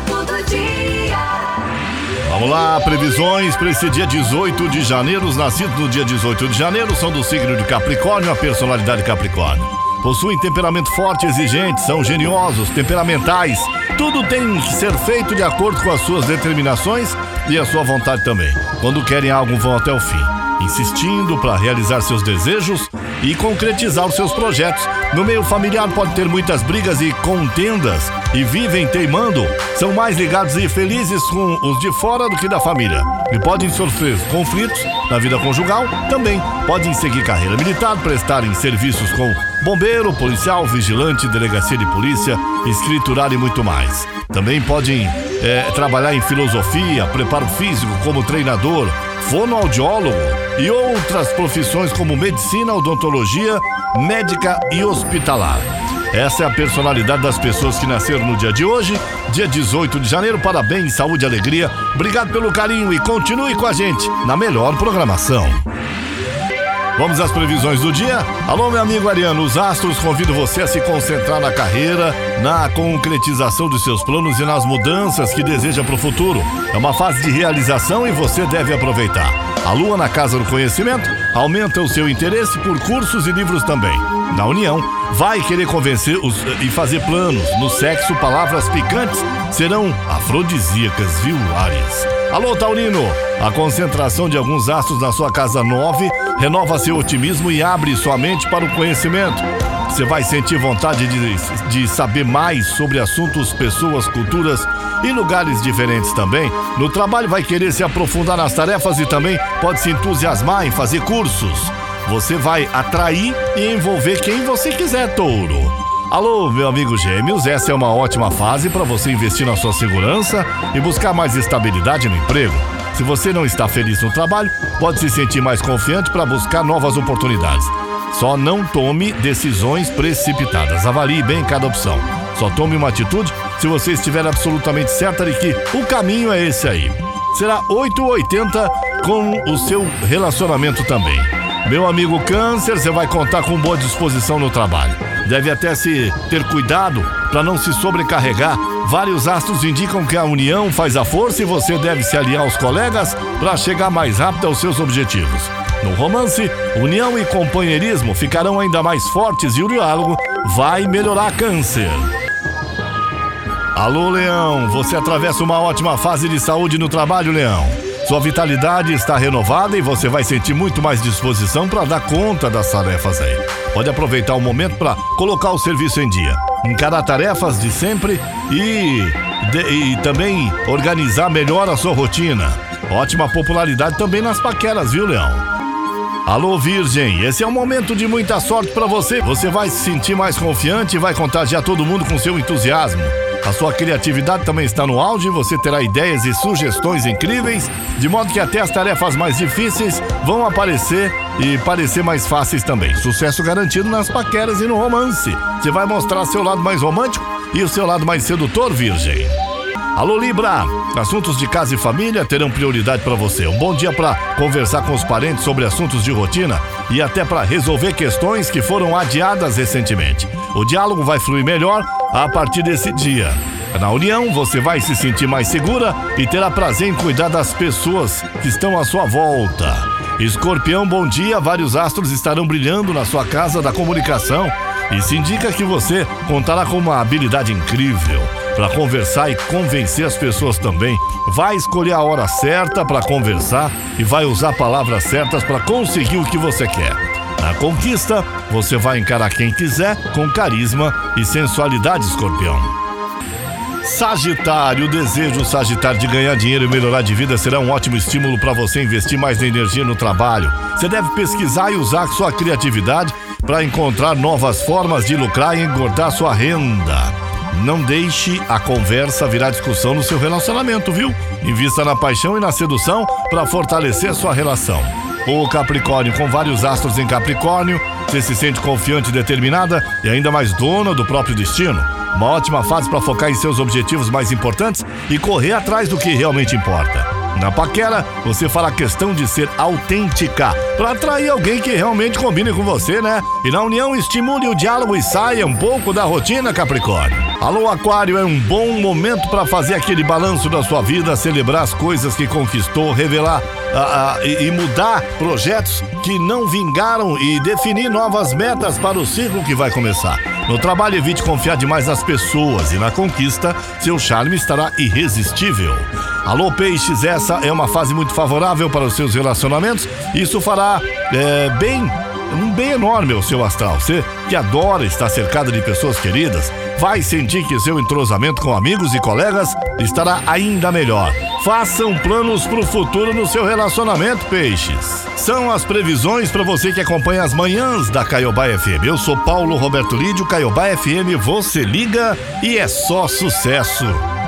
Horóscopo do dia. Vamos lá, previsões para esse dia 18 de janeiro. Os nascidos no dia 18 de janeiro são do signo de Capricórnio, a personalidade Capricórnio. Possuem temperamento forte exigente, são geniosos, temperamentais. Tudo tem que ser feito de acordo com as suas determinações e a sua vontade também. Quando querem algo, vão até o fim, insistindo para realizar seus desejos e concretizar os seus projetos. No meio familiar pode ter muitas brigas e contendas e vivem teimando. São mais ligados e felizes com os de fora do que da família. E podem sofrer conflitos na vida conjugal também. Podem seguir carreira militar, prestarem serviços com bombeiro, policial, vigilante, delegacia de polícia, escriturário e muito mais. Também podem é, trabalhar em filosofia, preparo físico como treinador, fonoaudiólogo e outras profissões como medicina, odontologia, médica e hospitalar. Essa é a personalidade das pessoas que nasceram no dia de hoje, dia 18 de janeiro. Parabéns, saúde e alegria. Obrigado pelo carinho e continue com a gente na melhor programação. Vamos às previsões do dia? Alô, meu amigo Ariano, os astros convidam você a se concentrar na carreira, na concretização dos seus planos e nas mudanças que deseja para o futuro. É uma fase de realização e você deve aproveitar. A lua na casa do conhecimento aumenta o seu interesse por cursos e livros também. Na união, vai querer convencer os, e fazer planos. No sexo, palavras picantes serão afrodisíacas, viu, Ares? Alô, Taurino! A concentração de alguns astros na sua casa 9 renova seu otimismo e abre sua mente para o conhecimento. Você vai sentir vontade de, de saber mais sobre assuntos, pessoas, culturas e lugares diferentes também. No trabalho vai querer se aprofundar nas tarefas e também pode se entusiasmar em fazer cursos. Você vai atrair e envolver quem você quiser, touro. Alô, meu amigo Gêmeos, essa é uma ótima fase para você investir na sua segurança e buscar mais estabilidade no emprego. Se você não está feliz no trabalho, pode se sentir mais confiante para buscar novas oportunidades. Só não tome decisões precipitadas. Avalie bem cada opção. Só tome uma atitude se você estiver absolutamente certa de que o caminho é esse aí. Será 880 com o seu relacionamento também. Meu amigo Câncer, você vai contar com boa disposição no trabalho. Deve até se ter cuidado para não se sobrecarregar. Vários astros indicam que a união faz a força e você deve se aliar aos colegas para chegar mais rápido aos seus objetivos. No romance, união e companheirismo ficarão ainda mais fortes e o diálogo vai melhorar câncer. Alô, Leão, você atravessa uma ótima fase de saúde no trabalho, Leão. Sua vitalidade está renovada e você vai sentir muito mais disposição para dar conta das tarefas aí. Pode aproveitar o momento para colocar o serviço em dia, encarar tarefas de sempre e, de, e também organizar melhor a sua rotina. Ótima popularidade também nas paqueras, viu, Leão? Alô, Virgem, esse é um momento de muita sorte para você. Você vai se sentir mais confiante e vai contagiar todo mundo com seu entusiasmo. A sua criatividade também está no auge você terá ideias e sugestões incríveis, de modo que até as tarefas mais difíceis vão aparecer e parecer mais fáceis também. Sucesso garantido nas paqueras e no romance. Você vai mostrar seu lado mais romântico e o seu lado mais sedutor, Virgem. Alô Libra, assuntos de casa e família terão prioridade para você. Um bom dia para conversar com os parentes sobre assuntos de rotina e até para resolver questões que foram adiadas recentemente. O diálogo vai fluir melhor a partir desse dia. Na união, você vai se sentir mais segura e terá prazer em cuidar das pessoas que estão à sua volta. Escorpião, bom dia. Vários astros estarão brilhando na sua casa da comunicação. Isso indica que você contará com uma habilidade incrível para conversar e convencer as pessoas também. Vai escolher a hora certa para conversar e vai usar palavras certas para conseguir o que você quer. Na conquista, você vai encarar quem quiser com carisma e sensualidade, escorpião. Sagitário, o desejo Sagitário de ganhar dinheiro e melhorar de vida será um ótimo estímulo para você investir mais energia no trabalho. Você deve pesquisar e usar sua criatividade para encontrar novas formas de lucrar e engordar sua renda. Não deixe a conversa virar discussão no seu relacionamento, viu? Invista na paixão e na sedução para fortalecer sua relação. O Capricórnio, com vários astros em Capricórnio, você se sente confiante e determinada e ainda mais dona do próprio destino. Uma ótima fase para focar em seus objetivos mais importantes e correr atrás do que realmente importa. Na paquera, você fará questão de ser autêntica para atrair alguém que realmente combine com você, né? E na união estimule o diálogo e saia um pouco da rotina, Capricórnio. Alô, Aquário, é um bom momento para fazer aquele balanço da sua vida, celebrar as coisas que conquistou, revelar a, a, e mudar projetos que não vingaram e definir novas metas para o ciclo que vai começar. No trabalho, evite confiar demais nas pessoas e na conquista, seu charme estará irresistível. Alô, peixes, essa é uma fase muito favorável para os seus relacionamentos. Isso fará é, bem um bem enorme ao seu astral. Você que adora estar cercado de pessoas queridas, vai sentir que seu entrosamento com amigos e colegas estará ainda melhor. Façam planos para o futuro no seu relacionamento, peixes. São as previsões para você que acompanha as manhãs da Caiobá FM. Eu sou Paulo Roberto Lídio, Caiobá FM, você liga e é só sucesso.